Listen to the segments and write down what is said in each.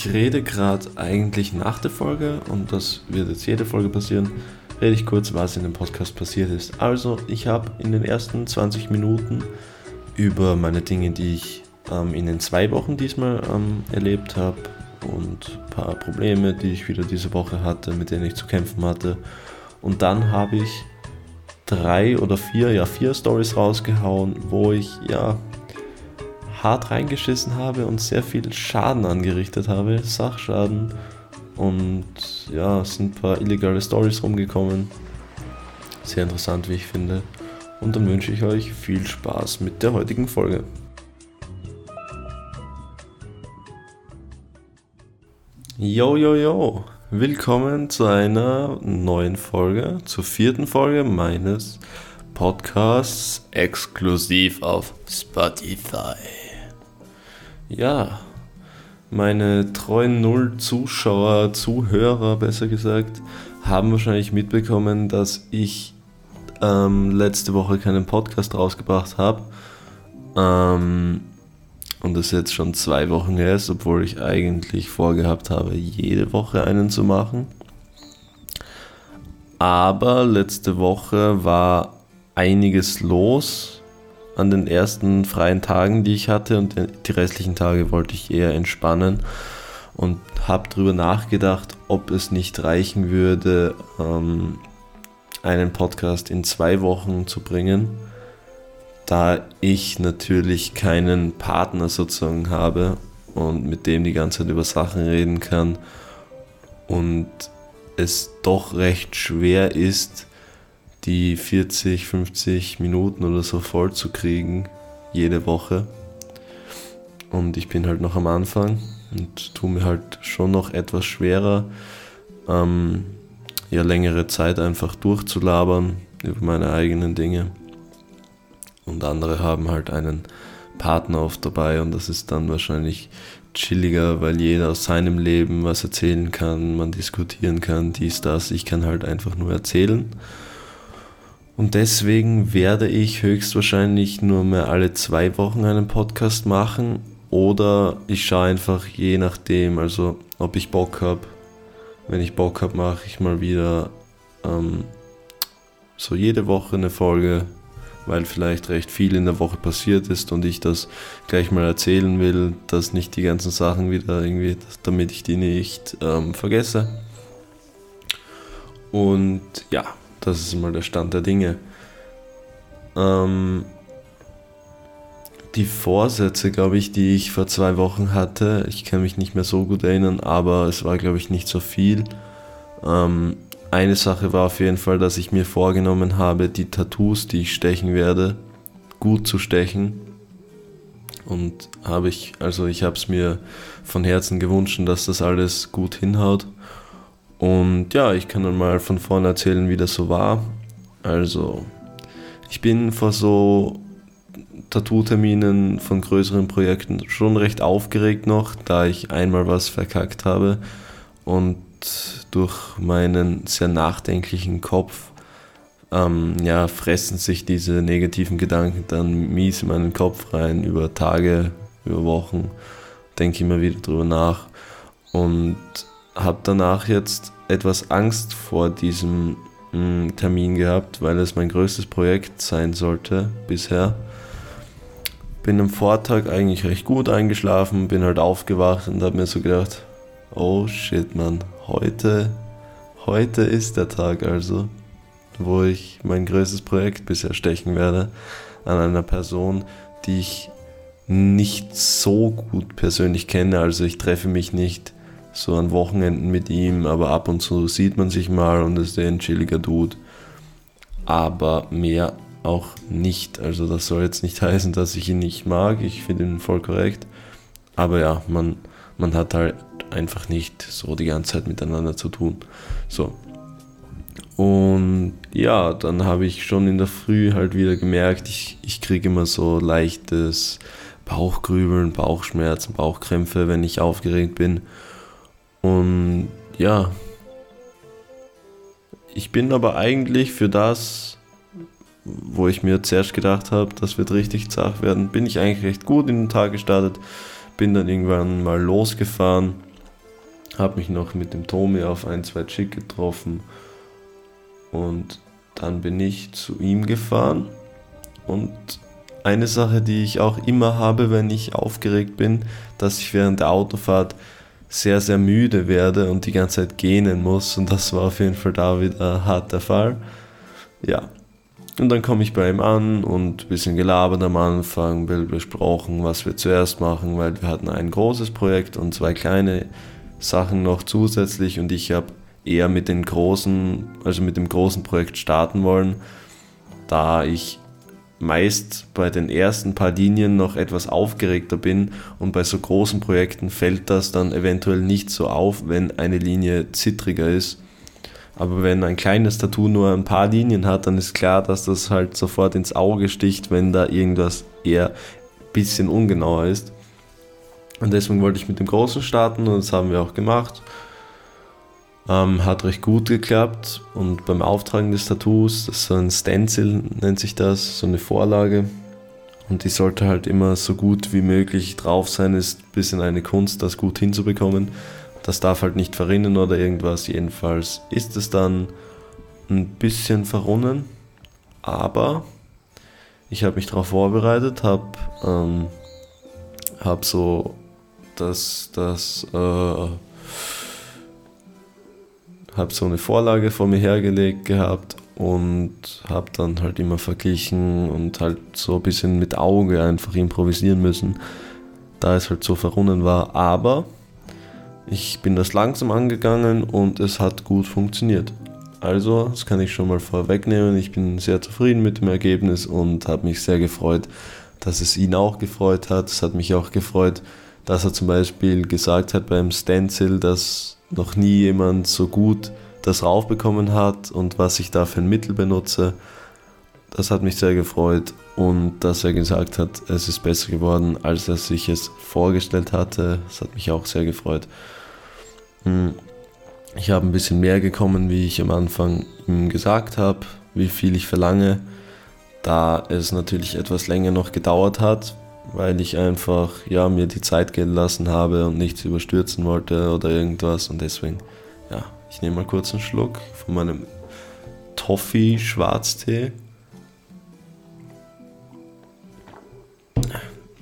Ich rede gerade eigentlich nach der Folge und das wird jetzt jede Folge passieren. Rede ich kurz, was in dem Podcast passiert ist. Also, ich habe in den ersten 20 Minuten über meine Dinge, die ich ähm, in den zwei Wochen diesmal ähm, erlebt habe und ein paar Probleme, die ich wieder diese Woche hatte, mit denen ich zu kämpfen hatte. Und dann habe ich drei oder vier, ja vier Stories rausgehauen, wo ich ja hart reingeschissen habe und sehr viel Schaden angerichtet habe, Sachschaden. Und ja, es sind ein paar illegale Stories rumgekommen. Sehr interessant, wie ich finde. Und dann wünsche ich euch viel Spaß mit der heutigen Folge. Yo, yo, yo! Willkommen zu einer neuen Folge, zur vierten Folge meines Podcasts exklusiv auf Spotify. Ja, meine treuen Null Zuschauer, Zuhörer besser gesagt, haben wahrscheinlich mitbekommen, dass ich ähm, letzte Woche keinen Podcast rausgebracht habe. Ähm, und das jetzt schon zwei Wochen her ist, obwohl ich eigentlich vorgehabt habe, jede Woche einen zu machen. Aber letzte Woche war einiges los an den ersten freien Tagen, die ich hatte und die restlichen Tage wollte ich eher entspannen und habe darüber nachgedacht, ob es nicht reichen würde, ähm, einen Podcast in zwei Wochen zu bringen, da ich natürlich keinen Partner sozusagen habe und mit dem die ganze Zeit über Sachen reden kann und es doch recht schwer ist, die 40, 50 Minuten oder so voll zu kriegen, jede Woche. Und ich bin halt noch am Anfang und tue mir halt schon noch etwas schwerer, ähm, ja längere Zeit einfach durchzulabern über meine eigenen Dinge. Und andere haben halt einen Partner oft dabei und das ist dann wahrscheinlich chilliger, weil jeder aus seinem Leben was erzählen kann, man diskutieren kann, dies, das. Ich kann halt einfach nur erzählen und deswegen werde ich höchstwahrscheinlich nur mehr alle zwei Wochen einen Podcast machen oder ich schaue einfach je nachdem, also ob ich Bock habe. Wenn ich Bock habe, mache ich mal wieder ähm, so jede Woche eine Folge, weil vielleicht recht viel in der Woche passiert ist und ich das gleich mal erzählen will, dass nicht die ganzen Sachen wieder irgendwie, damit ich die nicht ähm, vergesse. Und ja, das ist mal der Stand der Dinge. Ähm, die Vorsätze, glaube ich, die ich vor zwei Wochen hatte, ich kann mich nicht mehr so gut erinnern, aber es war, glaube ich, nicht so viel. Ähm, eine Sache war auf jeden Fall, dass ich mir vorgenommen habe, die Tattoos, die ich stechen werde, gut zu stechen. Und habe ich, also ich habe es mir von Herzen gewünscht, dass das alles gut hinhaut. Und ja, ich kann dann mal von vorne erzählen, wie das so war. Also, ich bin vor so Tattoo-Terminen von größeren Projekten schon recht aufgeregt noch, da ich einmal was verkackt habe und durch meinen sehr nachdenklichen Kopf ähm, ja, fressen sich diese negativen Gedanken dann mies in meinen Kopf rein über Tage, über Wochen, denke immer wieder drüber nach und habe danach jetzt etwas Angst vor diesem mh, mm, Termin gehabt, weil es mein größtes Projekt sein sollte bisher. Bin am Vortag eigentlich recht gut eingeschlafen, bin halt aufgewacht und habe mir so gedacht, oh shit man, heute, heute ist der Tag also, wo ich mein größtes Projekt bisher stechen werde an einer Person, die ich nicht so gut persönlich kenne. Also ich treffe mich nicht so an Wochenenden mit ihm, aber ab und zu sieht man sich mal und ist ein chilliger Dude. Aber mehr auch nicht. Also das soll jetzt nicht heißen, dass ich ihn nicht mag. Ich finde ihn voll korrekt. Aber ja, man, man hat halt einfach nicht so die ganze Zeit miteinander zu tun. So. Und ja, dann habe ich schon in der Früh halt wieder gemerkt, ich, ich kriege immer so leichtes Bauchgrübeln, Bauchschmerzen, Bauchkrämpfe, wenn ich aufgeregt bin. Und ja, ich bin aber eigentlich für das, wo ich mir zuerst gedacht habe, das wird richtig zart werden, bin ich eigentlich recht gut in den Tag gestartet. Bin dann irgendwann mal losgefahren habe mich noch mit dem Tomi auf ein, zwei Chick getroffen und dann bin ich zu ihm gefahren und eine Sache, die ich auch immer habe, wenn ich aufgeregt bin, dass ich während der Autofahrt sehr, sehr müde werde und die ganze Zeit gähnen muss. Und das war auf jeden Fall da wieder hart der Fall. Ja. Und dann komme ich bei ihm an und ein bisschen gelabert am Anfang, besprochen, was wir zuerst machen, weil wir hatten ein großes Projekt und zwei kleine Sachen noch zusätzlich und ich habe eher mit den großen, also mit dem großen Projekt starten wollen, da ich meist bei den ersten paar Linien noch etwas aufgeregter bin und bei so großen Projekten fällt das dann eventuell nicht so auf, wenn eine Linie zittriger ist. Aber wenn ein kleines Tattoo nur ein paar Linien hat, dann ist klar, dass das halt sofort ins Auge sticht, wenn da irgendwas eher ein bisschen ungenauer ist. Und deswegen wollte ich mit dem Großen starten und das haben wir auch gemacht. Ähm, hat recht gut geklappt und beim Auftragen des Tattoos, das ist so ein Stencil, nennt sich das, so eine Vorlage. Und die sollte halt immer so gut wie möglich drauf sein, ist ein bisschen eine Kunst, das gut hinzubekommen. Das darf halt nicht verrinnen oder irgendwas. Jedenfalls ist es dann ein bisschen verrunnen, aber ich habe mich darauf vorbereitet, habe ähm, hab so das, das äh, habe so eine Vorlage vor mir hergelegt gehabt und habe dann halt immer verglichen und halt so ein bisschen mit Auge einfach improvisieren müssen, da es halt so verrunnen war. Aber ich bin das langsam angegangen und es hat gut funktioniert. Also, das kann ich schon mal vorwegnehmen. Ich bin sehr zufrieden mit dem Ergebnis und habe mich sehr gefreut, dass es ihn auch gefreut hat. Es hat mich auch gefreut, dass er zum Beispiel gesagt hat beim Stencil, dass noch nie jemand so gut das raufbekommen hat und was ich da für ein Mittel benutze. Das hat mich sehr gefreut und dass er gesagt hat, es ist besser geworden, als er sich es vorgestellt hatte. Das hat mich auch sehr gefreut. Hm. Ich habe ein bisschen mehr gekommen, wie ich am Anfang ihm gesagt habe, wie viel ich verlange, da es natürlich etwas länger noch gedauert hat, weil ich einfach ja, mir die Zeit gehen lassen habe und nichts überstürzen wollte oder irgendwas. Und deswegen, ja, ich nehme mal kurz einen Schluck von meinem Toffee Schwarztee.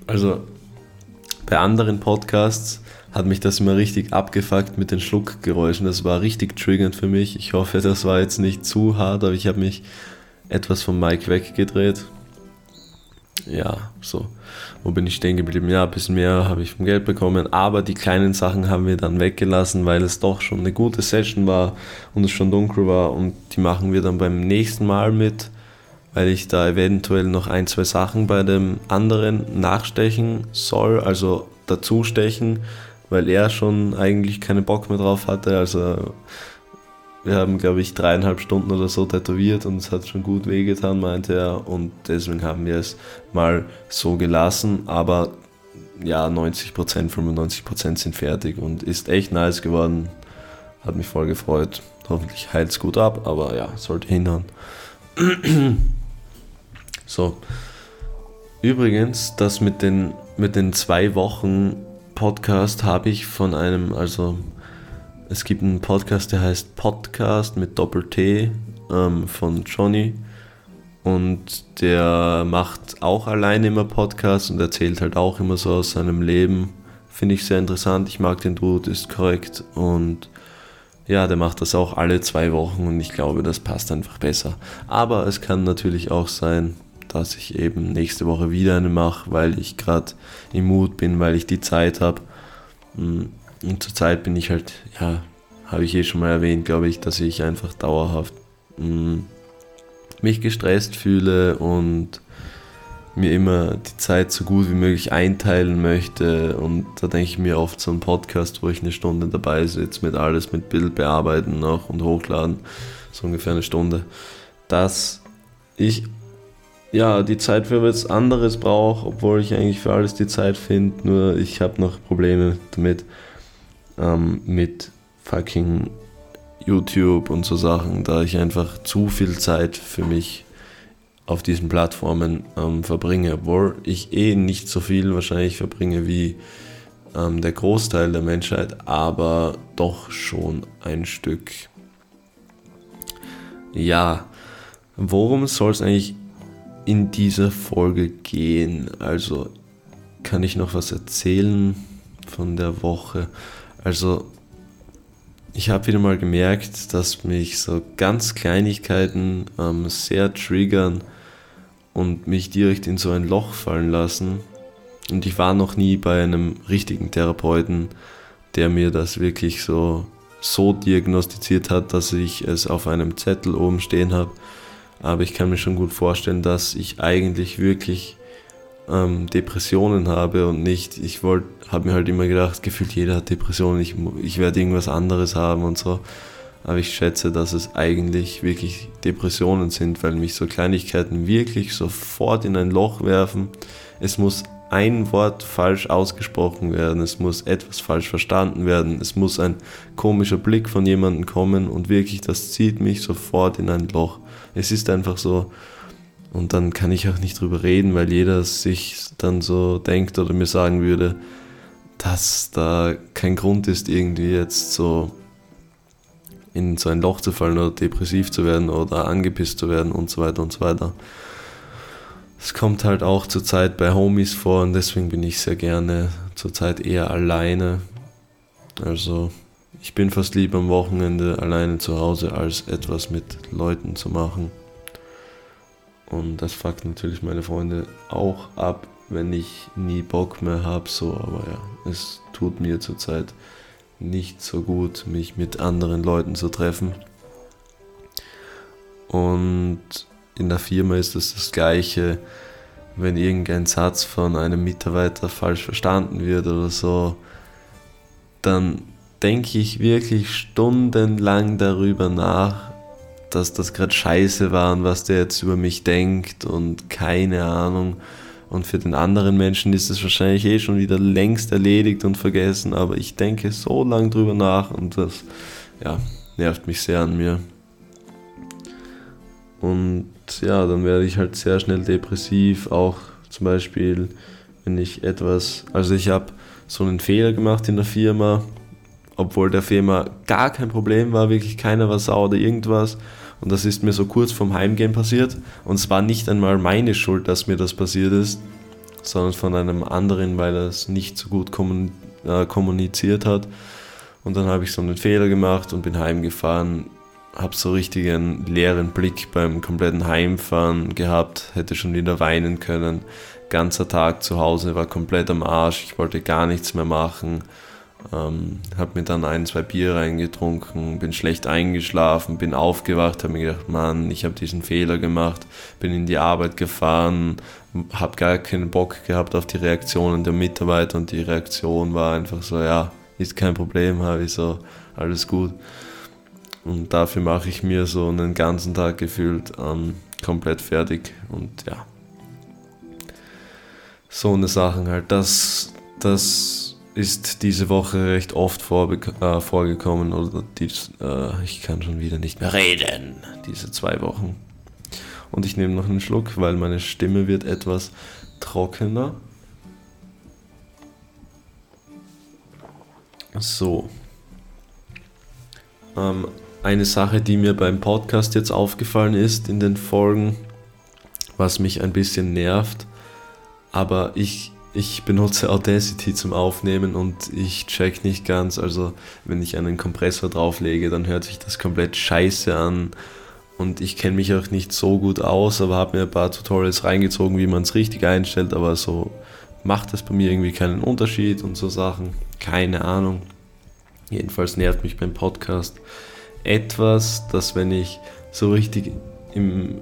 Also bei anderen Podcasts hat mich das immer richtig abgefuckt mit den Schluckgeräuschen. Das war richtig triggernd für mich. Ich hoffe, das war jetzt nicht zu hart, aber ich habe mich etwas vom Mic weggedreht ja, so, wo bin ich stehen geblieben? Ja, ein bisschen mehr habe ich vom Geld bekommen, aber die kleinen Sachen haben wir dann weggelassen, weil es doch schon eine gute Session war und es schon dunkel war und die machen wir dann beim nächsten Mal mit, weil ich da eventuell noch ein, zwei Sachen bei dem anderen nachstechen soll, also dazustechen, weil er schon eigentlich keinen Bock mehr drauf hatte, also wir haben, glaube ich, dreieinhalb Stunden oder so tätowiert und es hat schon gut wehgetan, meinte er. Und deswegen haben wir es mal so gelassen. Aber ja, 90%, 95% sind fertig und ist echt nice geworden. Hat mich voll gefreut. Hoffentlich heilt es gut ab, aber ja, sollte hinhauen. so. Übrigens, das mit den, mit den zwei Wochen Podcast habe ich von einem, also es gibt einen Podcast, der heißt Podcast mit Doppel-T ähm, von Johnny. Und der macht auch alleine immer Podcasts und erzählt halt auch immer so aus seinem Leben. Finde ich sehr interessant. Ich mag den Dude, ist korrekt. Und ja, der macht das auch alle zwei Wochen und ich glaube, das passt einfach besser. Aber es kann natürlich auch sein, dass ich eben nächste Woche wieder eine mache, weil ich gerade im Mut bin, weil ich die Zeit habe. Und zurzeit bin ich halt, ja, habe ich eh schon mal erwähnt, glaube ich, dass ich einfach dauerhaft mh, mm, mich gestresst fühle und mir immer die Zeit so gut wie möglich einteilen möchte. Und da denke ich mir oft so ein Podcast, wo ich eine Stunde dabei sitze, mit alles, mit Bild bearbeiten noch und hochladen, so ungefähr eine Stunde, dass ich ja die Zeit für was anderes brauche, obwohl ich eigentlich für alles die Zeit finde, nur ich habe noch Probleme damit ähm, mit fucking YouTube und so Sachen, da ich einfach zu viel Zeit für mich auf diesen Plattformen ähm, verbringe, obwohl ich eh nicht so viel wahrscheinlich verbringe wie ähm, der Großteil der Menschheit, aber doch schon ein Stück. Ja, worum soll es eigentlich in dieser Folge gehen? Also kann ich noch was erzählen von der Woche? Also ich habe wieder mal gemerkt, dass mich so ganz Kleinigkeiten ähm, sehr triggern und mich direkt in so ein Loch fallen lassen. Und ich war noch nie bei einem richtigen Therapeuten, der mir das wirklich so, so diagnostiziert hat, dass ich es auf einem Zettel oben stehen habe. Aber ich kann mir schon gut vorstellen, dass ich eigentlich wirklich ähm, Depressionen habe und nicht, ich wollte, habe mir halt immer gedacht, gefühlt jeder hat Depressionen, ich, ich werde irgendwas anderes haben und so. Aber ich schätze, dass es eigentlich wirklich Depressionen sind, weil mich so Kleinigkeiten wirklich sofort in ein Loch werfen. Es muss ein Wort falsch ausgesprochen werden, es muss etwas falsch verstanden werden, es muss ein komischer Blick von jemandem kommen und wirklich, das zieht mich sofort in ein Loch. Es ist einfach so, und dann kann ich auch nicht drüber reden, weil jeder sich dann so denkt oder mir sagen würde, dass da kein Grund ist, irgendwie jetzt so in so ein Loch zu fallen oder depressiv zu werden oder angepisst zu werden und so weiter und so weiter. Es kommt halt auch zurzeit bei Homies vor und deswegen bin ich sehr gerne zurzeit eher alleine. Also ich bin fast lieber am Wochenende alleine zu Hause, als etwas mit Leuten zu machen. Und das fuckt natürlich meine Freunde auch ab, wenn ich nie Bock mehr habe, so, aber ja, es tut mir zurzeit nicht so gut, mich mit anderen Leuten zu treffen. Und in der Firma ist es das gleiche, wenn irgendein Satz von einem Mitarbeiter falsch verstanden wird oder so, dann denke ich wirklich stundenlang darüber nach, dass das gerade scheiße war und was der jetzt über mich denkt und keine Ahnung. Und für den anderen Menschen ist es wahrscheinlich eh schon wieder längst erledigt und vergessen, aber ich denke so lange drüber nach und das ja, nervt mich sehr an mir. Und ja, dann werde ich halt sehr schnell depressiv, auch zum Beispiel, wenn ich etwas, also ich habe so einen Fehler gemacht in der Firma, obwohl der Firma gar kein Problem war, wirklich keiner war sauer oder irgendwas. Und das ist mir so kurz vorm Heimgehen passiert. Und es war nicht einmal meine Schuld, dass mir das passiert ist, sondern von einem anderen, weil er es nicht so gut äh, kommuniziert hat. Und dann habe ich so einen Fehler gemacht und bin heimgefahren. Habe so richtig einen leeren Blick beim kompletten Heimfahren gehabt, hätte schon wieder weinen können. Ganzer Tag zu Hause war komplett am Arsch, ich wollte gar nichts mehr machen ähm, habe mir dann ein, zwei Bier reingetrunken, bin schlecht eingeschlafen, bin aufgewacht, habe mir gedacht, Mann, ich habe diesen Fehler gemacht, bin in die Arbeit gefahren, habe gar keinen Bock gehabt auf die Reaktionen der Mitarbeiter und die Reaktion war einfach so, ja, ist kein Problem, habe ich so, alles gut. Und dafür mache ich mir so einen ganzen Tag gefühlt ähm, komplett fertig und ja. So eine Sachen halt, das, das ist diese Woche recht oft äh, vorgekommen oder die, äh, ich kann schon wieder nicht mehr reden, diese zwei Wochen. Und ich nehme noch einen Schluck, weil meine Stimme wird etwas trockener. So. Ähm, eine Sache, die mir beim Podcast jetzt aufgefallen ist in den Folgen, was mich ein bisschen nervt, aber ich ich benutze Audacity zum Aufnehmen und ich check nicht ganz, also wenn ich einen Kompressor drauflege, dann hört sich das komplett scheiße an. Und ich kenne mich auch nicht so gut aus, aber habe mir ein paar Tutorials reingezogen, wie man es richtig einstellt, aber so macht es bei mir irgendwie keinen Unterschied und so Sachen, keine Ahnung. Jedenfalls nervt mich beim Podcast etwas, dass wenn ich so richtig im,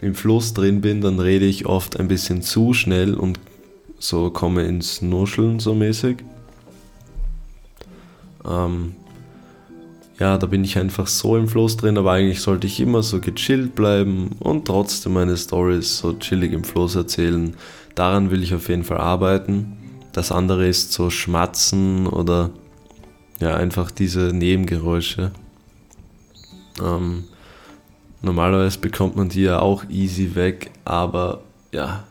im Fluss drin bin, dann rede ich oft ein bisschen zu schnell und so komme ins Nuscheln so mäßig. Ähm, ja, da bin ich einfach so im Fluss drin, aber eigentlich sollte ich immer so gechillt bleiben und trotzdem meine Stories so chillig im Fluss erzählen. Daran will ich auf jeden Fall arbeiten. Das andere ist so schmatzen oder ja, einfach diese Nebengeräusche. Ähm, normalerweise bekommt man die ja auch easy weg, aber ja,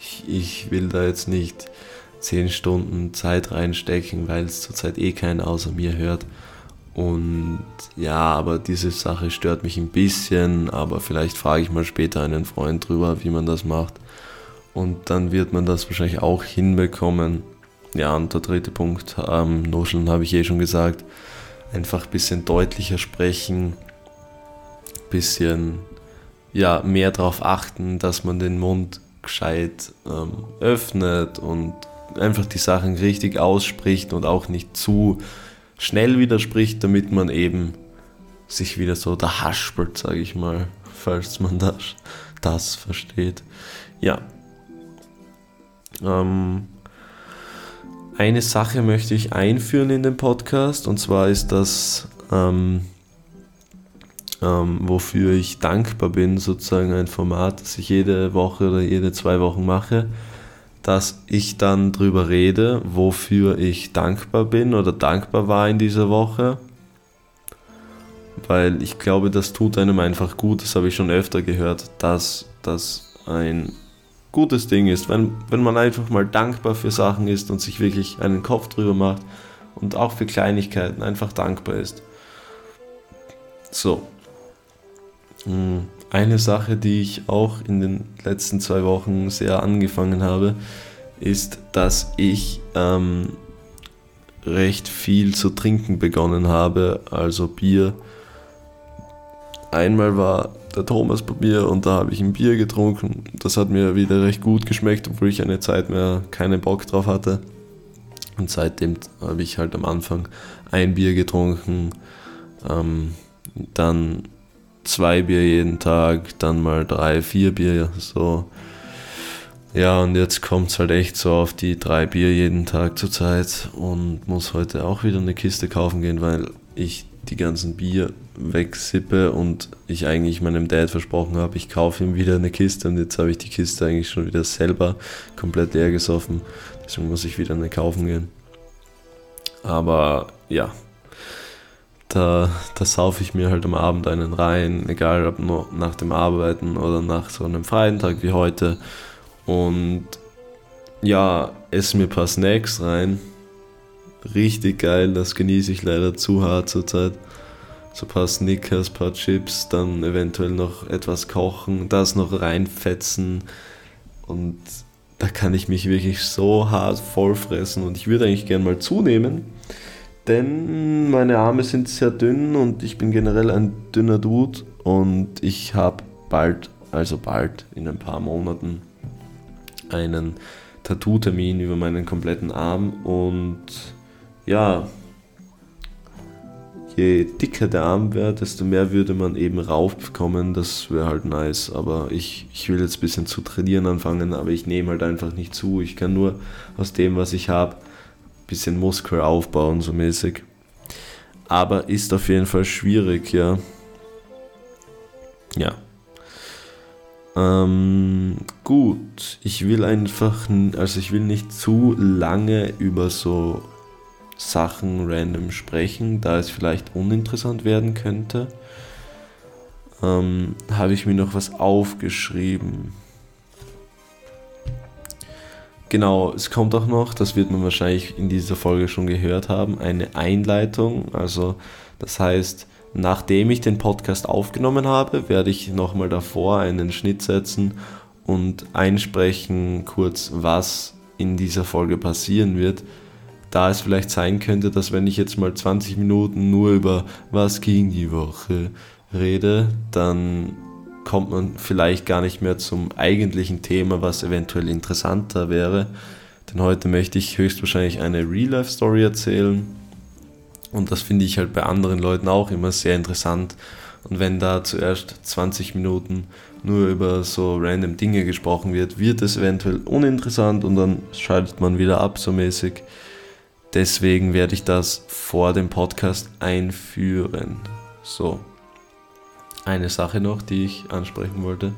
ich, ich will da jetzt nicht 10 Stunden Zeit reinstecken, weil es zurzeit eh keiner außer mir hört. Und ja, aber diese Sache stört mich ein bisschen, aber vielleicht frage ich mal später einen Freund drüber, wie man das macht. Und dann wird man das wahrscheinlich auch hinbekommen. Ja, und der dritte Punkt, ähm, Nuscheln habe ich eh schon gesagt. Einfach ein bisschen deutlicher sprechen, bisschen ja, mehr darauf achten, dass man den Mund gescheit ähm, öffnet und einfach die Sachen richtig ausspricht und auch nicht zu schnell widerspricht, damit man eben sich wieder so da haspelt, sage ich mal, falls man das, das versteht. Ja. Ähm, eine Sache möchte ich einführen in den Podcast und zwar ist das, ähm, ähm, wofür ich dankbar bin, sozusagen ein Format, das ich jede Woche oder jede zwei Wochen mache dass ich dann drüber rede, wofür ich dankbar bin oder dankbar war in dieser Woche. Weil ich glaube, das tut einem einfach gut, das habe ich schon öfter gehört, dass das ein gutes Ding ist, wenn, wenn man einfach mal dankbar für Sachen ist und sich wirklich einen Kopf drüber macht und auch für Kleinigkeiten einfach dankbar ist. So. Hm. Eine Sache, die ich auch in den letzten zwei Wochen sehr angefangen habe, ist, dass ich ähm, recht viel zu trinken begonnen habe, also Bier. Einmal war der Thomas bei mir und da habe ich ein Bier getrunken. Das hat mir wieder recht gut geschmeckt, obwohl ich eine Zeit mehr keinen Bock drauf hatte. Und seitdem habe ich halt am Anfang ein Bier getrunken, ähm, dann zwei Bier jeden Tag, dann mal drei, vier Bier, so. Ja, und jetzt kommt es halt echt so auf die drei Bier jeden Tag zur Zeit und muss heute auch wieder eine Kiste kaufen gehen, weil ich die ganzen Bier wegsippe und ich eigentlich meinem Dad versprochen habe, ich kaufe ihm wieder eine Kiste und jetzt habe ich die Kiste eigentlich schon wieder selber komplett leer gesoffen. Deswegen muss ich wieder eine kaufen gehen. Aber ja, da, da saufe ich mir halt am Abend einen rein, egal ob nur nach dem Arbeiten oder nach so einem freien Tag wie heute. Und ja, esse mir ein paar Snacks rein. Richtig geil, das genieße ich leider zu hart zurzeit. So ein paar Snickers, ein paar Chips, dann eventuell noch etwas kochen, das noch reinfetzen. Und da kann ich mich wirklich so hart vollfressen und ich würde eigentlich gern mal zunehmen denn meine Arme sind sehr dünn und ich bin generell ein dünner Dude und ich habe bald, also bald in ein paar Monaten, einen Tattoo-Termin über meinen kompletten Arm und ja, je dicker der Arm wäre, desto mehr würde man eben raufkommen, das wäre halt nice, aber ich, ich will jetzt ein bisschen zu trainieren anfangen, aber ich nehme halt einfach nicht zu, ich kann nur aus dem, was ich habe, bisschen Muskel aufbauen, so mäßig. Aber ist auf jeden Fall schwierig, ja. Ja. Ähm, gut, ich will einfach, also ich will nicht zu lange über so Sachen random sprechen, da es vielleicht uninteressant werden könnte. Ähm, Habe ich mir noch was aufgeschrieben. Genau, es kommt auch noch, das wird man wahrscheinlich in dieser Folge schon gehört haben, eine Einleitung. Also das heißt, nachdem ich den Podcast aufgenommen habe, werde ich nochmal davor einen Schnitt setzen und einsprechen kurz, was in dieser Folge passieren wird. Da es vielleicht sein könnte, dass wenn ich jetzt mal 20 Minuten nur über was ging die Woche rede, dann kommt man vielleicht gar nicht mehr zum eigentlichen Thema, was eventuell interessanter wäre. Denn heute möchte ich höchstwahrscheinlich eine Real-Life-Story erzählen. Und das finde ich halt bei anderen Leuten auch immer sehr interessant. Und wenn da zuerst 20 Minuten nur über so random Dinge gesprochen wird, wird es eventuell uninteressant und dann schaltet man wieder ab so mäßig. Deswegen werde ich das vor dem Podcast einführen. So eine Sache noch, die ich ansprechen wollte.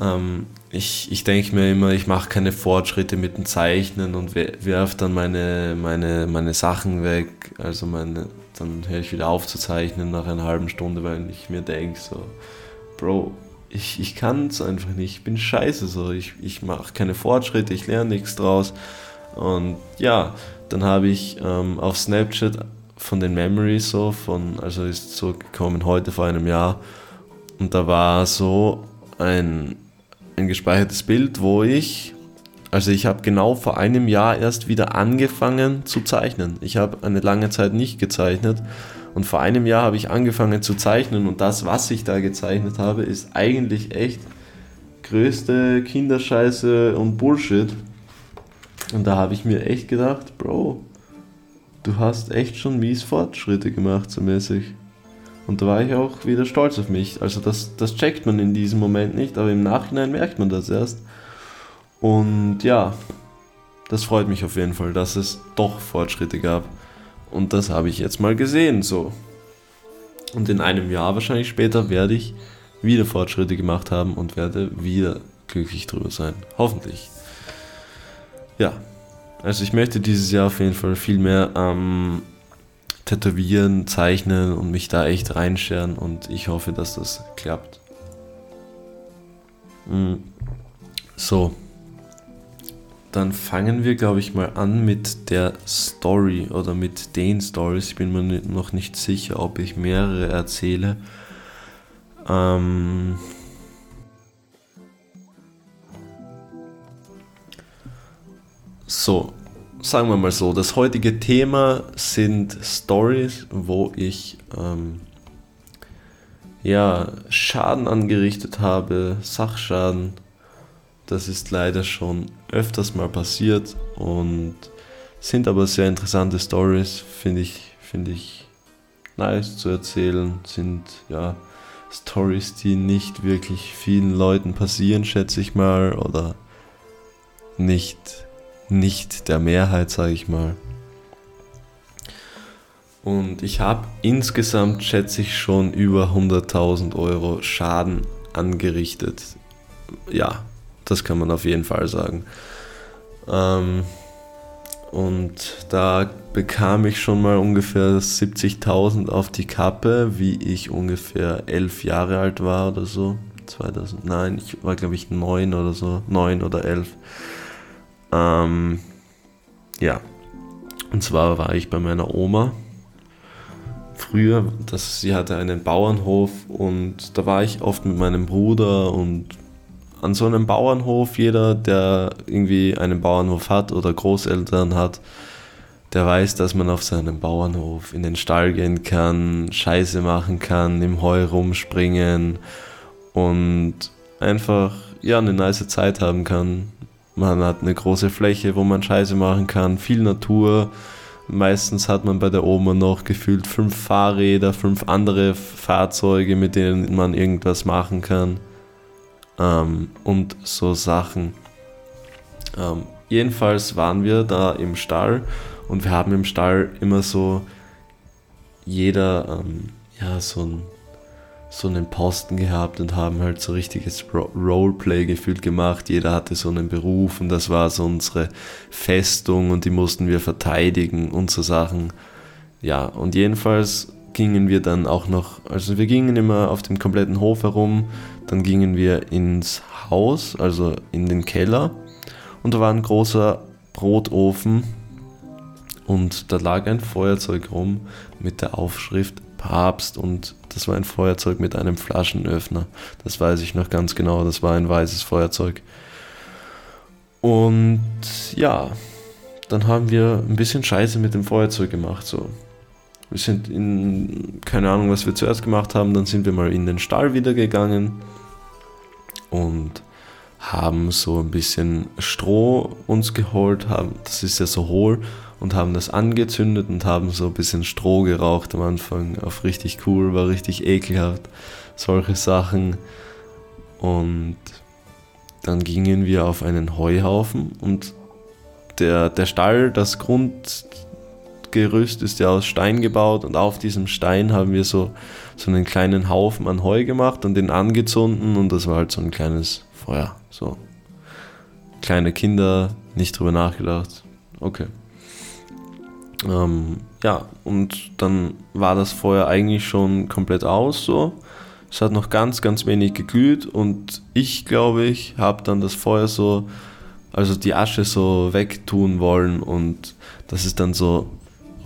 Ähm, ich ich denke mir immer, ich mache keine Fortschritte mit dem Zeichnen und werfe dann meine, meine, meine Sachen weg. Also meine, dann höre ich wieder auf zu zeichnen nach einer halben Stunde, weil ich mir denke, so, Bro, ich, ich kann es einfach nicht, ich bin scheiße so, ich, ich mache keine Fortschritte, ich lerne nichts draus Und ja, dann habe ich ähm, auf Snapchat von den Memories so, von, also ist so gekommen heute vor einem Jahr. Und da war so ein, ein gespeichertes Bild, wo ich, also ich habe genau vor einem Jahr erst wieder angefangen zu zeichnen. Ich habe eine lange Zeit nicht gezeichnet. Und vor einem Jahr habe ich angefangen zu zeichnen und das, was ich da gezeichnet habe, ist eigentlich echt größte Kinderscheiße und Bullshit. Und da habe ich mir echt gedacht, Bro, du hast echt schon mies Fortschritte gemacht, so mäßig. Und da war ich auch wieder stolz auf mich. Also das, das checkt man in diesem Moment nicht, aber im Nachhinein merkt man das erst. Und ja, das freut mich auf jeden Fall, dass es doch Fortschritte gab. Und das habe ich jetzt mal gesehen, so. Und in einem Jahr wahrscheinlich später werde ich wieder Fortschritte gemacht haben und werde wieder glücklich drüber sein. Hoffentlich. Ja, also ich möchte dieses Jahr auf jeden Fall viel mehr ähm, tätowieren, zeichnen und mich da echt reinscheren und ich hoffe, dass das klappt. Mhm. So, dann fangen wir, glaube ich, mal an mit der Story oder mit den Stories. Ich bin mir noch nicht sicher, ob ich mehrere erzähle. Ähm so, sagen wir mal so, das heutige Thema sind Stories, wo ich ähm, ja, Schaden angerichtet habe, Sachschaden. Das ist leider schon öfters mal passiert und sind aber sehr interessante Stories, finde ich, finde ich nice zu erzählen, sind ja Stories, die nicht wirklich vielen Leuten passieren, schätze ich mal, oder nicht nicht der Mehrheit, sage ich mal. Und ich habe insgesamt, schätze ich, schon über 100.000 Euro Schaden angerichtet. Ja, das kann man auf jeden Fall sagen. Ähm, und da bekam ich schon mal ungefähr 70.000 auf die Kappe, wie ich ungefähr elf Jahre alt war oder so. 2000, nein, ich war glaube ich neun oder so, neun oder elf. Ähm, ja, und zwar war ich bei meiner Oma. Früher, das, sie hatte einen Bauernhof und da war ich oft mit meinem Bruder und an so einem Bauernhof, jeder, der irgendwie einen Bauernhof hat oder Großeltern hat, der weiß, dass man auf seinem Bauernhof in den Stall gehen kann, Scheiße machen kann, im Heu rumspringen und einfach ja eine nice Zeit haben kann. Man hat eine große Fläche, wo man Scheiße machen kann, viel Natur. Meistens hat man bei der Oma noch gefühlt fünf Fahrräder, fünf andere Fahrzeuge, mit denen man irgendwas machen kann. Ähm, und so Sachen. Ähm, jedenfalls waren wir da im Stall und wir haben im Stall immer so jeder ähm, ja so ein so einen Posten gehabt und haben halt so richtiges Roleplay gefühlt gemacht. Jeder hatte so einen Beruf und das war so unsere Festung und die mussten wir verteidigen und so Sachen. Ja, und jedenfalls gingen wir dann auch noch, also wir gingen immer auf dem kompletten Hof herum, dann gingen wir ins Haus, also in den Keller und da war ein großer Brotofen und da lag ein Feuerzeug rum mit der Aufschrift Papst und das war ein Feuerzeug mit einem Flaschenöffner. Das weiß ich noch ganz genau, das war ein weißes Feuerzeug. Und ja, dann haben wir ein bisschen Scheiße mit dem Feuerzeug gemacht. So. Wir sind in, keine Ahnung, was wir zuerst gemacht haben, dann sind wir mal in den Stall wieder gegangen und haben so ein bisschen Stroh uns geholt, haben, das ist ja so hohl, und haben das angezündet und haben so ein bisschen Stroh geraucht am Anfang. Auf richtig cool, war richtig ekelhaft. Solche Sachen. Und dann gingen wir auf einen Heuhaufen und der, der Stall, das Grundgerüst ist ja aus Stein gebaut und auf diesem Stein haben wir so, so einen kleinen Haufen an Heu gemacht und den angezündet und das war halt so ein kleines Feuer. So. Kleine Kinder, nicht drüber nachgedacht. Okay. Ähm, ja, und dann war das Feuer eigentlich schon komplett aus so. Es hat noch ganz, ganz wenig geglüht und ich glaube ich habe dann das Feuer so also die Asche so wegtun wollen und das ist dann so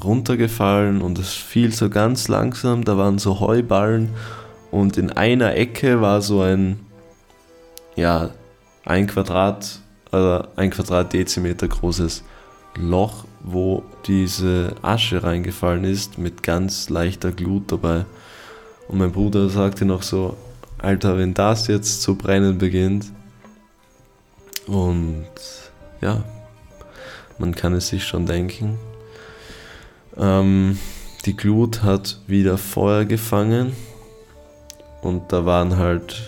runtergefallen und es fiel so ganz langsam, da waren so Heuballen und in einer Ecke war so ein, ja, ein Quadrat, oder ein Quadratdezimeter großes Loch, wo diese Asche reingefallen ist, mit ganz leichter Glut dabei. Und mein Bruder sagte noch so, Alter, wenn das jetzt zu brennen beginnt. Und ja, man kann es sich schon denken. Ähm, die Glut hat wieder Feuer gefangen und da waren halt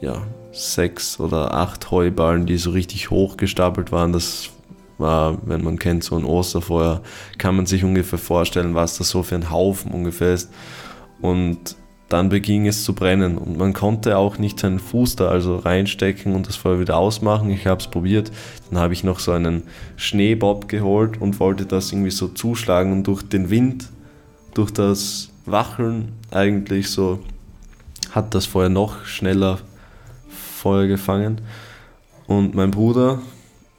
ja sechs oder acht Heuballen, die so richtig hochgestapelt waren. Das wenn man kennt so ein Osterfeuer, kann man sich ungefähr vorstellen, was das so für ein Haufen ungefähr ist. Und dann beging es zu brennen und man konnte auch nicht seinen Fuß da also reinstecken und das Feuer wieder ausmachen. Ich habe es probiert. Dann habe ich noch so einen Schneebob geholt und wollte das irgendwie so zuschlagen und durch den Wind, durch das Wacheln eigentlich so hat das Feuer noch schneller Feuer gefangen. Und mein Bruder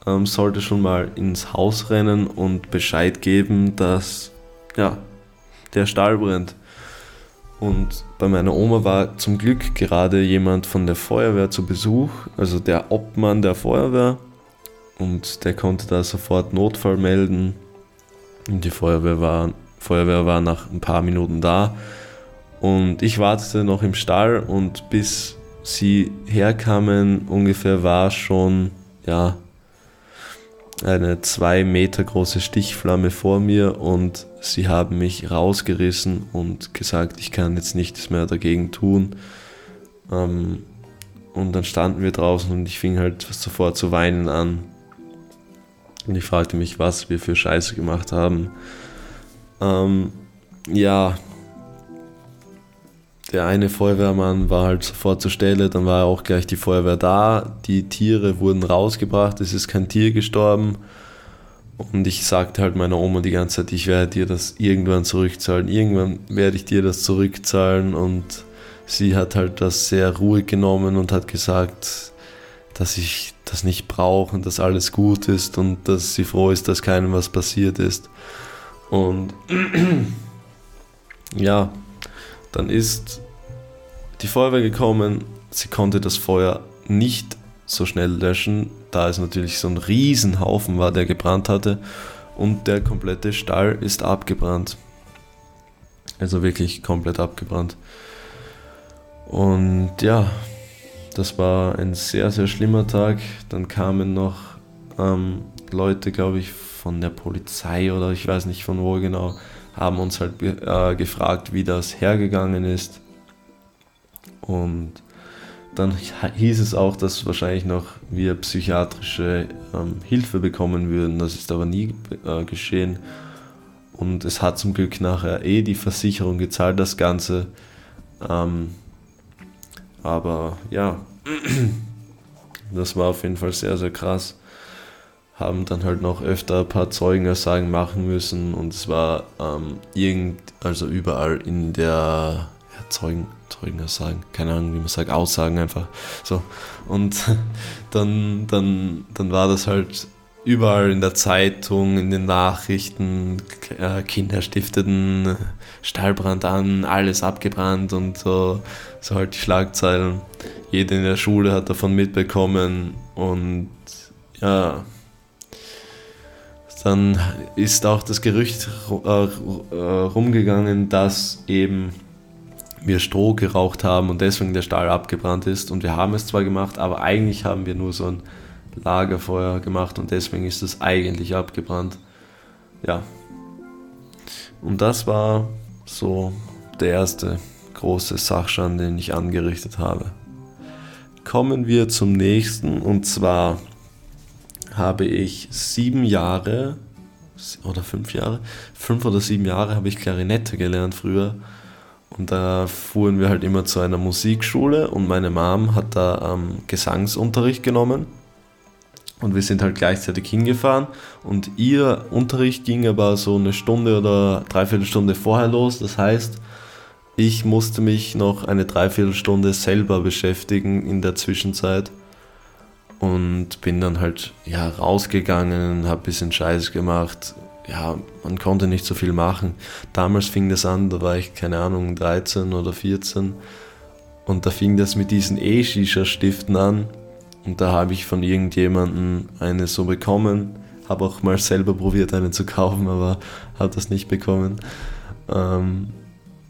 ähm, sollte schon mal ins Haus rennen und Bescheid geben, dass ja, der Stall brennt. Und bei meiner Oma war zum Glück gerade jemand von der Feuerwehr zu Besuch, also der Obmann der Feuerwehr. Und der konnte da sofort Notfall melden. Und die Feuerwehr war, Feuerwehr war nach ein paar Minuten da. Und ich wartete noch im Stall und bis sie herkamen, ungefähr war schon, ja, eine zwei Meter große Stichflamme vor mir und sie haben mich rausgerissen und gesagt, ich kann jetzt nichts mehr dagegen tun. Ähm, und dann standen wir draußen und ich fing halt sofort zu weinen an. Und ich fragte mich, was wir für Scheiße gemacht haben. Ähm, ja, der eine Feuerwehrmann war halt sofort zur Stelle, dann war auch gleich die Feuerwehr da, die Tiere wurden rausgebracht, es ist kein Tier gestorben. Und ich sagte halt meiner Oma die ganze Zeit, ich werde dir das irgendwann zurückzahlen, irgendwann werde ich dir das zurückzahlen. Und sie hat halt das sehr ruhig genommen und hat gesagt, dass ich das nicht brauche und dass alles gut ist und dass sie froh ist, dass keinem was passiert ist. Und ja, dann ist die Feuerwehr gekommen, sie konnte das Feuer nicht so schnell löschen, da es natürlich so ein Riesenhaufen war, der gebrannt hatte und der komplette Stall ist abgebrannt. Also wirklich komplett abgebrannt. Und ja, das war ein sehr, sehr schlimmer Tag. Dann kamen noch ähm, Leute, glaube ich, von der Polizei oder ich weiß nicht von wo genau, haben uns halt äh, gefragt, wie das hergegangen ist. Und dann hieß es auch, dass wahrscheinlich noch wir psychiatrische ähm, Hilfe bekommen würden. Das ist aber nie äh, geschehen. Und es hat zum Glück nachher eh die Versicherung gezahlt, das Ganze. Ähm, aber ja, das war auf jeden Fall sehr, sehr krass haben dann halt noch öfter ein paar Zeugenaussagen machen müssen und es war ähm, irgend, also überall in der ja, Zeugen, Zeugenaussagen, keine Ahnung, wie man sagt, Aussagen einfach so. Und dann, dann, dann war das halt überall in der Zeitung, in den Nachrichten, äh, Kinder stifteten Stallbrand an, alles abgebrannt und so, so halt die Schlagzeilen. Jeder in der Schule hat davon mitbekommen und ja, dann ist auch das Gerücht äh, äh, rumgegangen, dass eben wir Stroh geraucht haben und deswegen der Stall abgebrannt ist. Und wir haben es zwar gemacht, aber eigentlich haben wir nur so ein Lagerfeuer gemacht und deswegen ist es eigentlich abgebrannt. Ja. Und das war so der erste große Sachschaden, den ich angerichtet habe. Kommen wir zum nächsten und zwar habe ich sieben Jahre oder fünf Jahre, fünf oder sieben Jahre habe ich Klarinette gelernt früher. Und da fuhren wir halt immer zu einer Musikschule und meine Mom hat da ähm, Gesangsunterricht genommen. Und wir sind halt gleichzeitig hingefahren und ihr Unterricht ging aber so eine Stunde oder dreiviertel Stunde vorher los. Das heißt, ich musste mich noch eine Dreiviertelstunde selber beschäftigen in der Zwischenzeit. Und bin dann halt ja rausgegangen, habe ein bisschen Scheiß gemacht. Ja, man konnte nicht so viel machen. Damals fing das an, da war ich keine Ahnung 13 oder 14 und da fing das mit diesen E-Shisha-Stiften an und da habe ich von irgendjemandem eine so bekommen. Habe auch mal selber probiert, eine zu kaufen, aber habe das nicht bekommen. Ähm,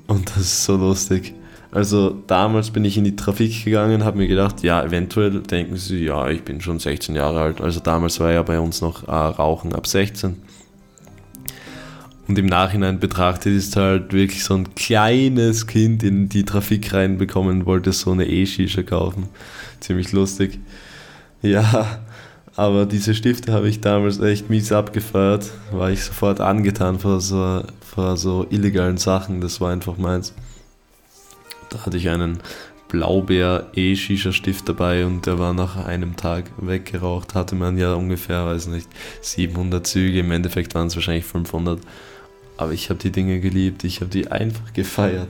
und das ist so lustig. Also damals bin ich in die Trafik gegangen, habe mir gedacht, ja, eventuell denken sie, ja, ich bin schon 16 Jahre alt. Also damals war ja bei uns noch äh, Rauchen ab 16. Und im Nachhinein betrachtet ist halt wirklich so ein kleines Kind in die Trafik reinbekommen, wollte so eine E-Shisha kaufen. Ziemlich lustig. Ja, aber diese Stifte habe ich damals echt mies abgefeiert. War ich sofort angetan vor so, vor so illegalen Sachen. Das war einfach meins. Da hatte ich einen Blaubeer-E-Shisha-Stift dabei und der war nach einem Tag weggeraucht. Hatte man ja ungefähr, weiß nicht, 700 Züge. Im Endeffekt waren es wahrscheinlich 500. Aber ich habe die Dinge geliebt. Ich habe die einfach gefeiert.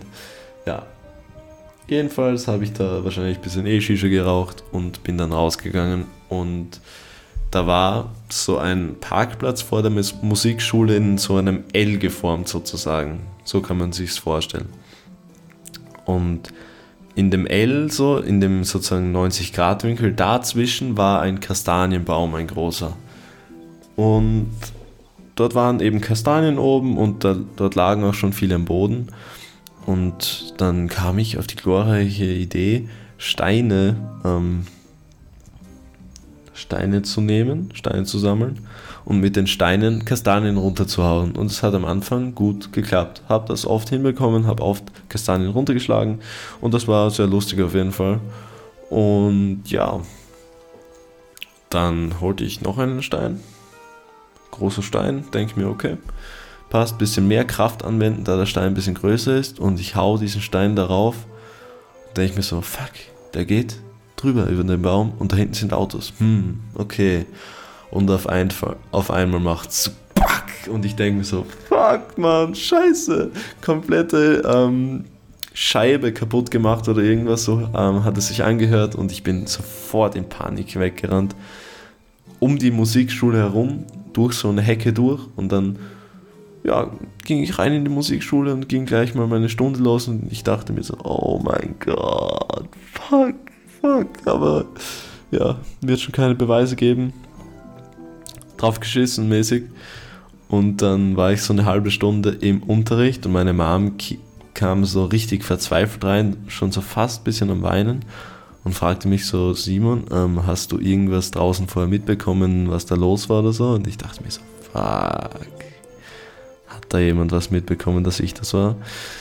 Ja. Jedenfalls habe ich da wahrscheinlich ein bisschen E-Shisha geraucht und bin dann rausgegangen und da war so ein Parkplatz vor der Musikschule in so einem L geformt sozusagen. So kann man sich's vorstellen. Und in dem L, so in dem sozusagen 90 Grad Winkel, dazwischen war ein Kastanienbaum, ein großer. Und dort waren eben Kastanien oben und da, dort lagen auch schon viele am Boden. Und dann kam ich auf die glorreiche Idee, Steine, ähm, Steine zu nehmen, Steine zu sammeln und mit den Steinen Kastanien runterzuhauen. Und es hat am Anfang gut geklappt. Habe das oft hinbekommen, habe oft Kastanien runtergeschlagen und das war sehr lustig auf jeden Fall. Und ja, dann holte ich noch einen Stein. Großer Stein, denke mir, okay, passt, bisschen mehr Kraft anwenden, da der Stein ein bisschen größer ist und ich hau diesen Stein darauf. Denke ich mir so, fuck, der geht drüber über den Baum und da hinten sind Autos. Hm, okay und auf, ein, auf einmal macht es und ich denke mir so, fuck man, scheiße, komplette ähm, Scheibe kaputt gemacht oder irgendwas so, ähm, hat es sich angehört und ich bin sofort in Panik weggerannt, um die Musikschule herum, durch so eine Hecke durch und dann ja, ging ich rein in die Musikschule und ging gleich mal meine Stunde los und ich dachte mir so, oh mein Gott, fuck, fuck, aber ja, wird schon keine Beweise geben drauf geschissen mäßig. Und dann war ich so eine halbe Stunde im Unterricht und meine Mom kam so richtig verzweifelt rein, schon so fast ein bisschen am Weinen und fragte mich so, Simon, ähm, hast du irgendwas draußen vorher mitbekommen, was da los war oder so? Und ich dachte mir so, fuck, hat da jemand was mitbekommen, dass ich das war?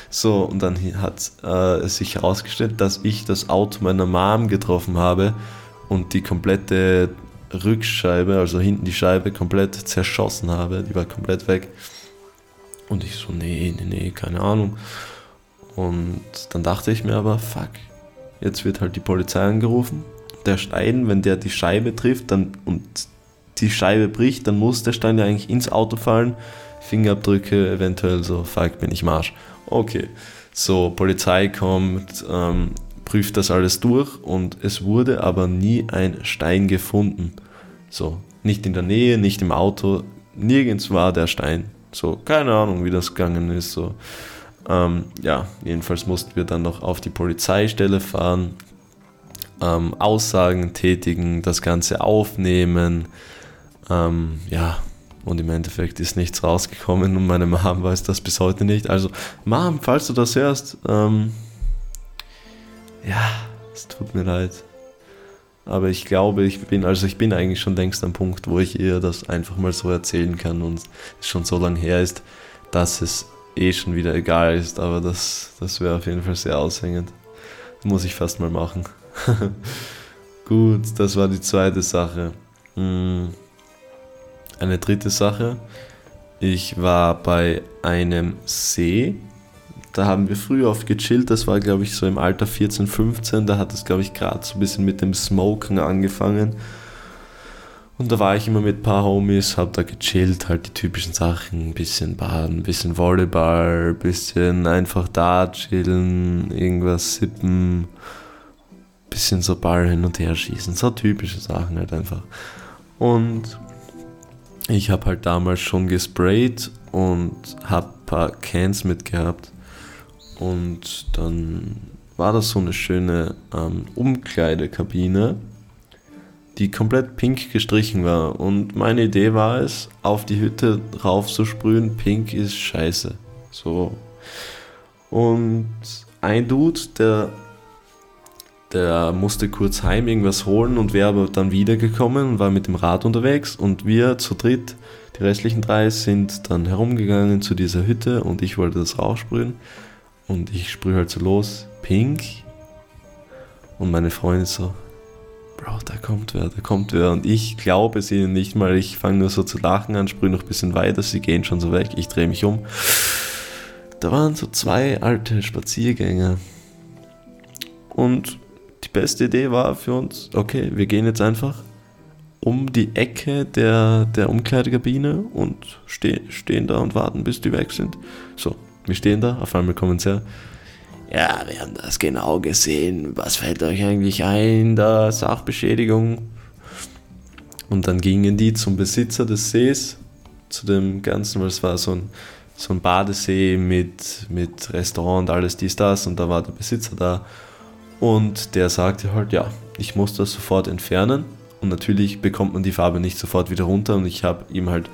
So, und dann hat äh, es sich herausgestellt, dass ich das Auto meiner Mom getroffen habe und die komplette Rückscheibe, also hinten die Scheibe komplett zerschossen habe. Die war komplett weg. Und ich so, nee, nee, nee, keine Ahnung. Und dann dachte ich mir aber, fuck, jetzt wird halt die Polizei angerufen. Der Stein, wenn der die Scheibe trifft dann, und die Scheibe bricht, dann muss der Stein ja eigentlich ins Auto fallen. Fingerabdrücke, eventuell so, fuck, bin ich Marsch. Okay, so, Polizei kommt, ähm, prüft das alles durch und es wurde aber nie ein Stein gefunden. So, nicht in der Nähe, nicht im Auto, nirgends war der Stein. So, keine Ahnung, wie das gegangen ist. So, ähm, ja, jedenfalls mussten wir dann noch auf die Polizeistelle fahren, ähm, Aussagen tätigen, das Ganze aufnehmen. Ähm, ja, und im Endeffekt ist nichts rausgekommen und meine Mom weiß das bis heute nicht. Also, Mom, falls du das hörst, ähm, ja, es tut mir leid. Aber ich glaube, ich bin, also ich bin eigentlich schon längst am Punkt, wo ich ihr das einfach mal so erzählen kann und es schon so lange her ist, dass es eh schon wieder egal ist. Aber das, das wäre auf jeden Fall sehr aushängend. Muss ich fast mal machen. Gut, das war die zweite Sache. Hm, eine dritte Sache. Ich war bei einem See da haben wir früher oft gechillt, das war glaube ich so im Alter 14, 15, da hat es glaube ich gerade so ein bisschen mit dem Smoken angefangen. Und da war ich immer mit ein paar Homies, hab da gechillt, halt die typischen Sachen, ein bisschen baden, ein bisschen Volleyball, ein bisschen einfach da chillen, irgendwas sippen, ein bisschen so Ball hin und her schießen. So typische Sachen halt einfach. Und ich habe halt damals schon gesprayt und habe ein paar Cans mitgehabt. Und dann war das so eine schöne ähm, Umkleidekabine, die komplett pink gestrichen war. Und meine Idee war es, auf die Hütte rauf zu sprühen, pink ist scheiße. So. Und ein Dude, der, der musste kurz heim irgendwas holen und wäre aber dann wiedergekommen und war mit dem Rad unterwegs. Und wir zu dritt, die restlichen drei, sind dann herumgegangen zu dieser Hütte und ich wollte das raussprühen. Und ich sprühe halt so los, pink. Und meine Freundin so, Bro, da kommt wer, da kommt wer. Und ich glaube es ihnen nicht mal. Ich fange nur so zu lachen an, sprühe noch ein bisschen weiter, sie gehen schon so weg. Ich drehe mich um. Da waren so zwei alte Spaziergänger. Und die beste Idee war für uns, okay, wir gehen jetzt einfach um die Ecke der, der Umkleidekabine und ste stehen da und warten, bis die weg sind. So, wir stehen da, auf einmal kommen sie her. Ja, wir haben das genau gesehen. Was fällt euch eigentlich ein, da Sachbeschädigung? Und dann gingen die zum Besitzer des Sees, zu dem Ganzen, weil es war so ein, so ein Badesee mit, mit Restaurant und alles dies, das. Und da war der Besitzer da. Und der sagte halt, ja, ich muss das sofort entfernen. Und natürlich bekommt man die Farbe nicht sofort wieder runter. Und ich habe ihm halt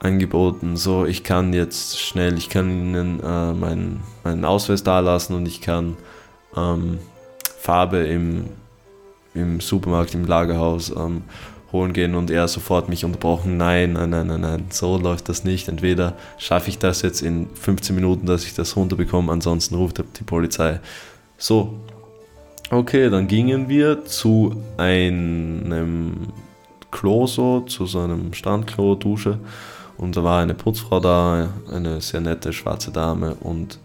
angeboten, so ich kann jetzt schnell, ich kann ihnen äh, meinen, meinen Ausweis dalassen und ich kann ähm, Farbe im, im Supermarkt, im Lagerhaus ähm, holen gehen und er sofort mich unterbrochen, nein, nein, nein, nein, nein, so läuft das nicht. Entweder schaffe ich das jetzt in 15 Minuten, dass ich das runterbekomme, ansonsten ruft die Polizei. So, okay, dann gingen wir zu einem Klo so, zu so einem Strandklo, Dusche und da war eine Putzfrau da, eine sehr nette schwarze Dame und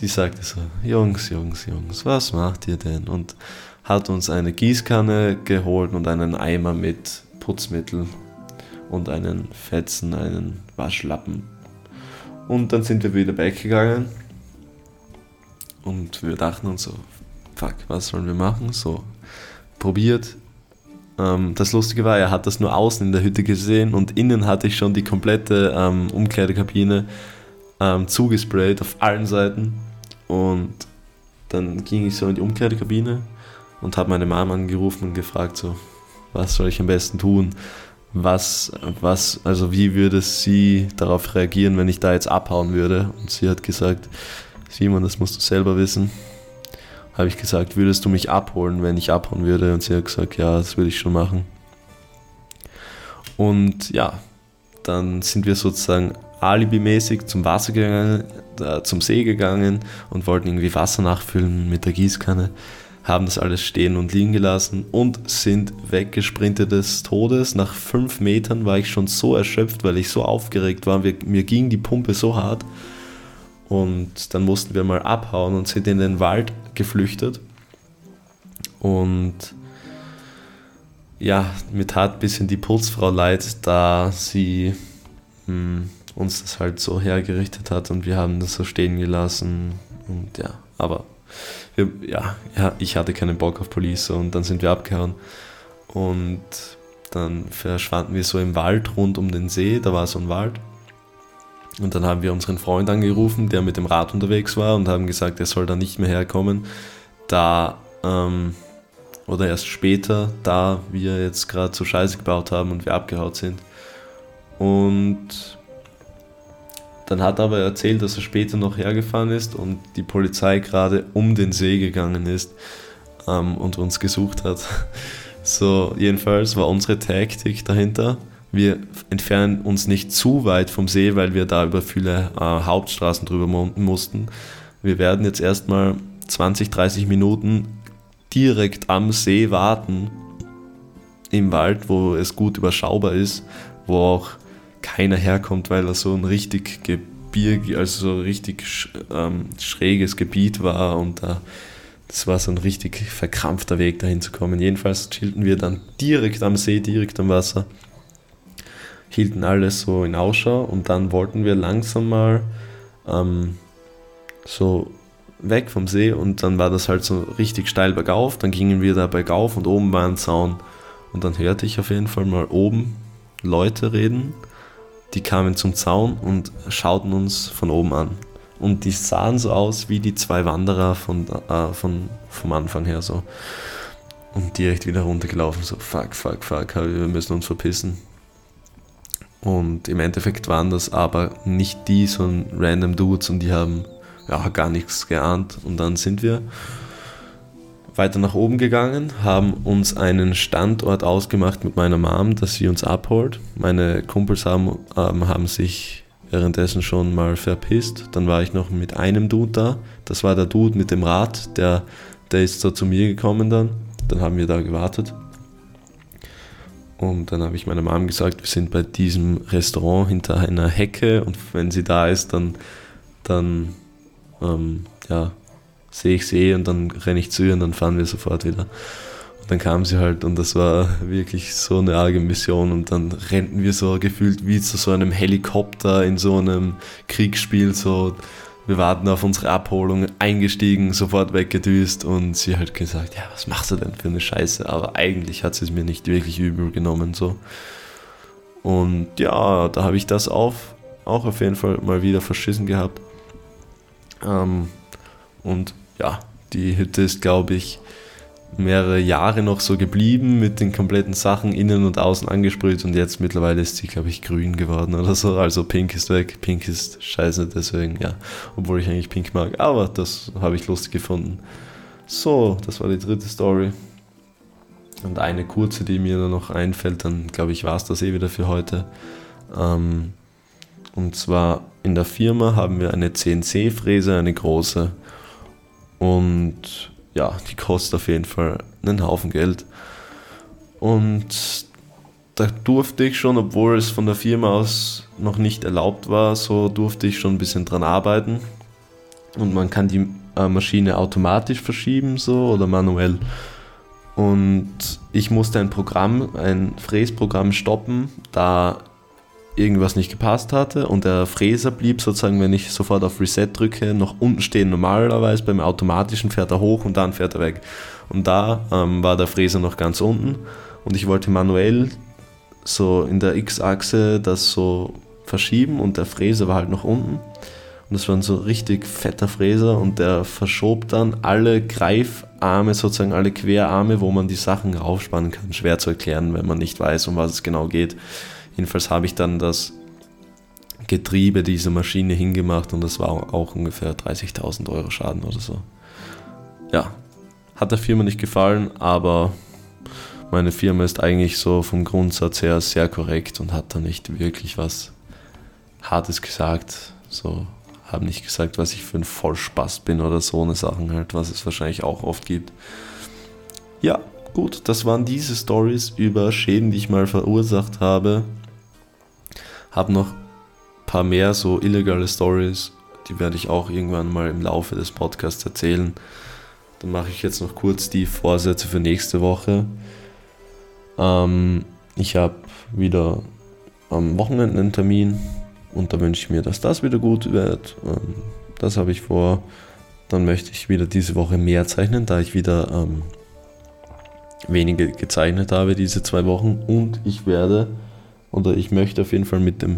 die sagte so, Jungs, Jungs, Jungs, was macht ihr denn? Und hat uns eine Gießkanne geholt und einen Eimer mit Putzmittel und einen Fetzen, einen Waschlappen. Und dann sind wir wieder weggegangen und wir dachten uns so, fuck, was sollen wir machen? So, probiert, das Lustige war, er hat das nur außen in der Hütte gesehen und innen hatte ich schon die komplette ähm, Umkleidekabine ähm, zugesprayt auf allen Seiten. Und dann ging ich so in die Umkleidekabine und habe meine Mom angerufen und gefragt, so, was soll ich am besten tun? Was, was, also wie würde sie darauf reagieren, wenn ich da jetzt abhauen würde? Und sie hat gesagt, Simon, das musst du selber wissen habe ich gesagt, würdest du mich abholen, wenn ich abhauen würde? Und sie hat gesagt, ja, das würde ich schon machen. Und ja, dann sind wir sozusagen alibimäßig zum Wasser gegangen, äh, zum See gegangen und wollten irgendwie Wasser nachfüllen mit der Gießkanne, haben das alles stehen und liegen gelassen und sind weggesprintet des Todes. Nach fünf Metern war ich schon so erschöpft, weil ich so aufgeregt war. Wir, mir ging die Pumpe so hart. Und dann mussten wir mal abhauen und sind in den Wald geflüchtet. Und ja, mir tat ein bisschen die Putzfrau leid, da sie mh, hm, uns das halt so hergerichtet hat und wir haben das so stehen gelassen. Und ja, aber wir, ja, ja, ich hatte keinen Bock auf Police und dann sind wir abgehauen. Und dann verschwanden wir so im Wald rund um den See, da war so ein Wald. Und dann haben wir unseren Freund angerufen, der mit dem Rad unterwegs war und haben gesagt, er soll da nicht mehr herkommen, da ähm, oder erst später, da wir jetzt gerade so Scheiße gebaut haben und wir abgehaut sind. Und dann hat er aber erzählt, dass er später noch hergefahren ist und die Polizei gerade um den See gegangen ist ähm, und uns gesucht hat. So, jedenfalls war unsere Taktik dahinter wir entfernen uns nicht zu weit vom See, weil wir da über viele äh, Hauptstraßen drüber mussten. Wir werden jetzt erstmal 20, 30 Minuten direkt am See warten, im Wald, wo es gut überschaubar ist, wo auch keiner herkommt, weil er so ein richtig Gebirge, also so richtig ähm, schräges Gebiet war und da. Äh, das war so ein richtig verkrampfter Weg dahin zu kommen. Jedenfalls chillten wir dann direkt am See, direkt am Wasser hielten alles so in Ausschau und dann wollten wir langsam mal ähm, so weg vom See und dann war das halt so richtig steil bergauf. Dann gingen wir da bergauf und oben war ein Zaun. Und dann hörte ich auf jeden Fall mal oben Leute reden. Die kamen zum Zaun und schauten uns von oben an. Und die sahen so aus wie die zwei Wanderer von, äh, von, vom Anfang her so. Und direkt wieder runtergelaufen, so fuck, fuck, fuck, wir müssen uns verpissen. Und im Endeffekt waren das aber nicht die, sondern random Dudes und die haben ja, gar nichts geahnt. Und dann sind wir weiter nach oben gegangen, haben uns einen Standort ausgemacht mit meiner Mom, dass sie uns abholt. Meine Kumpels haben, ähm, haben sich währenddessen schon mal verpisst. Dann war ich noch mit einem Dude da. Das war der Dude mit dem Rad, der, der ist so zu mir gekommen dann. Dann haben wir da gewartet. Und dann habe ich meiner Mom gesagt, wir sind bei diesem Restaurant hinter einer Hecke und wenn sie da ist, dann, dann ähm, ja, sehe ich sie eh und dann renne ich zu ihr und dann fahren wir sofort wieder. Und dann kam sie halt und das war wirklich so eine arge Mission und dann rennten wir so gefühlt wie zu so einem Helikopter in so einem Kriegsspiel, so wir warten auf unsere Abholung, eingestiegen, sofort weggedüst und sie hat gesagt, ja, was machst du denn für eine Scheiße? Aber eigentlich hat sie es mir nicht wirklich übel genommen, so. Und ja, da habe ich das auf, auch auf jeden Fall mal wieder verschissen gehabt. Ähm, und ja, die Hütte ist, glaube ich, mehrere Jahre noch so geblieben mit den kompletten Sachen innen und außen angesprüht und jetzt mittlerweile ist sie, glaube ich, grün geworden oder so. Also pink ist weg, pink ist scheiße, deswegen ja, obwohl ich eigentlich pink mag, aber das habe ich lustig gefunden. So, das war die dritte Story. Und eine kurze, die mir noch einfällt, dann glaube ich, war es das eh wieder für heute. Ähm, und zwar in der Firma haben wir eine CNC-Fräse, eine große. Und ja, die kostet auf jeden Fall einen Haufen Geld. Und da durfte ich schon, obwohl es von der Firma aus noch nicht erlaubt war, so durfte ich schon ein bisschen dran arbeiten. Und man kann die äh, Maschine automatisch verschieben, so oder manuell. Und ich musste ein Programm, ein Fräsprogramm stoppen, da irgendwas nicht gepasst hatte und der Fräser blieb sozusagen, wenn ich sofort auf Reset drücke, noch unten stehen. Normalerweise beim automatischen fährt er hoch und dann fährt er weg. Und da ähm, war der Fräser noch ganz unten und ich wollte manuell so in der X-Achse das so verschieben und der Fräser war halt noch unten. Und das war ein so richtig fetter Fräser und der verschob dann alle Greifarme, sozusagen alle Querarme, wo man die Sachen raufspannen kann. Schwer zu erklären, wenn man nicht weiß, um was es genau geht. Jedenfalls habe ich dann das Getriebe dieser Maschine hingemacht und das war auch ungefähr 30.000 Euro Schaden oder so. Ja, hat der Firma nicht gefallen, aber meine Firma ist eigentlich so vom Grundsatz her sehr korrekt und hat da nicht wirklich was Hartes gesagt. So, haben nicht gesagt, was ich für ein Vollspaß bin oder so eine Sachen halt, was es wahrscheinlich auch oft gibt. Ja, gut, das waren diese Stories über Schäden, die ich mal verursacht habe habe noch ein paar mehr so illegale Stories, die werde ich auch irgendwann mal im Laufe des Podcasts erzählen. Dann mache ich jetzt noch kurz die Vorsätze für nächste Woche. Ähm, ich habe wieder am Wochenende einen Termin und da wünsche ich mir, dass das wieder gut wird. Ähm, das habe ich vor. Dann möchte ich wieder diese Woche mehr zeichnen, da ich wieder ähm, wenige gezeichnet habe diese zwei Wochen. Und ich werde oder ich möchte auf jeden Fall mit dem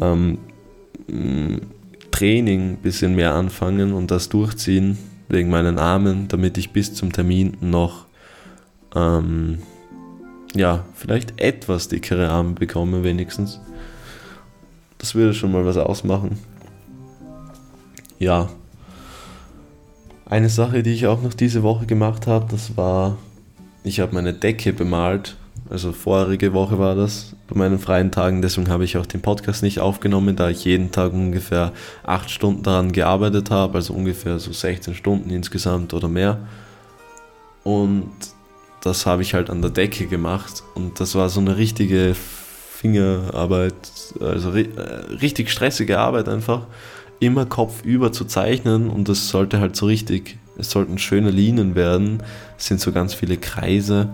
ähm, Training ein bisschen mehr anfangen und das durchziehen wegen meinen Armen, damit ich bis zum Termin noch ähm, ja, vielleicht etwas dickere Arme bekomme, wenigstens. Das würde schon mal was ausmachen. Ja. Eine Sache, die ich auch noch diese Woche gemacht habe, das war, ich habe meine Decke bemalt also vorige Woche war das bei meinen freien Tagen. Deswegen habe ich auch den Podcast nicht aufgenommen, da ich jeden Tag ungefähr acht Stunden daran gearbeitet habe, also ungefähr so 16 Stunden insgesamt oder mehr. Und das habe ich halt an der Decke gemacht und das war so eine richtige Fingerarbeit, also äh, richtig stressige Arbeit einfach, immer kopfüber zu zeichnen und das sollte halt so richtig, es sollten schöne Linien werden, es sind so ganz viele Kreise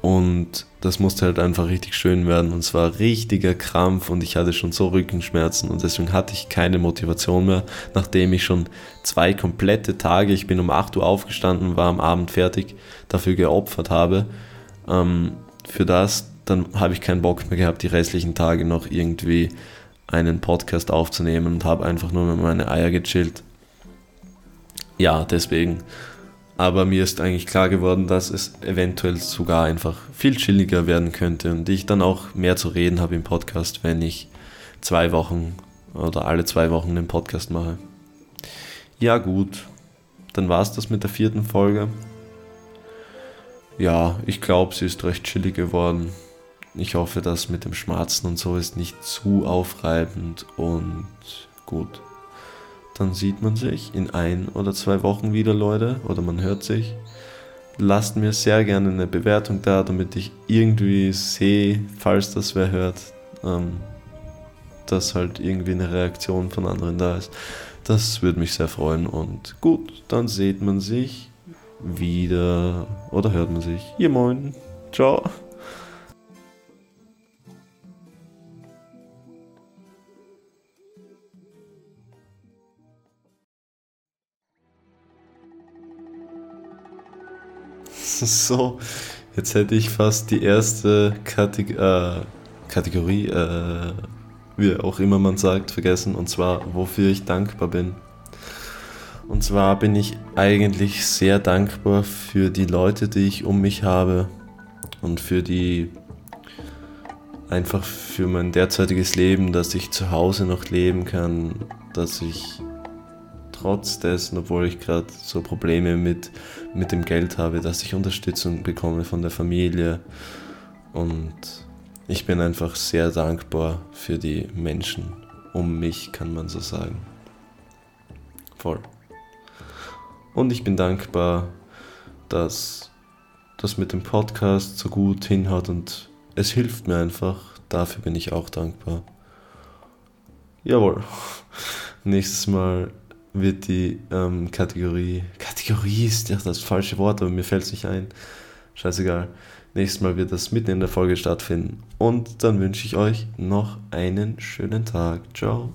Und das musste halt einfach richtig schön werden. Und es war richtiger Krampf und ich hatte schon so Rückenschmerzen und deswegen hatte ich keine Motivation mehr, nachdem ich schon zwei komplette Tage, ich bin um 8 Uhr aufgestanden, war am Abend fertig, dafür geopfert habe. Ähm, für das, dann habe ich keinen Bock mehr gehabt, die restlichen Tage noch irgendwie einen Podcast aufzunehmen und habe einfach nur mit meine Eier gechillt. Ja, deswegen aber mir ist eigentlich klar geworden, dass es eventuell sogar einfach viel chilliger werden könnte und ich dann auch mehr zu reden habe im Podcast, wenn ich zwei Wochen oder alle zwei Wochen den Podcast mache. Ja gut, dann war es das mit der vierten Folge. Ja, ich glaube, sie ist recht chillig geworden. Ich hoffe, dass mit dem Schmerzen und so ist nicht zu aufreibend und gut dann sieht man sich in ein oder zwei Wochen wieder, Leute, oder man hört sich. Lasst mir sehr gerne eine Bewertung da, damit ich irgendwie sehe, falls das wer hört, ähm, dass halt irgendwie eine Reaktion von anderen da ist. Das würde mich sehr freuen und gut, dann sieht man sich wieder oder hört man sich. Ja, moin. Ciao. So, jetzt hätte ich fast die erste Kategor äh, Kategorie, äh, wie auch immer man sagt, vergessen, und zwar, wofür ich dankbar bin. Und zwar bin ich eigentlich sehr dankbar für die Leute, die ich um mich habe. Und für die einfach für mein derzeitiges Leben, dass ich zu Hause noch leben kann, dass ich trotz dessen, obwohl ich gerade so Probleme mit, mit dem Geld habe, dass ich Unterstützung bekomme von der Familie. Und ich bin einfach sehr dankbar für die Menschen um mich, kann man so sagen. Voll. Und ich bin dankbar, dass das mit dem Podcast so gut hinhaut und es hilft mir einfach. Dafür bin ich auch dankbar. Jawohl. Nächstes Mal wird die ähm, Kategorie, Kategorie ist ja das falsche Wort, aber mir fällt es nicht ein. Scheißegal. Nächstes Mal wird das mitten in der Folge stattfinden. Und dann wünsche ich euch noch einen schönen Tag. Ciao.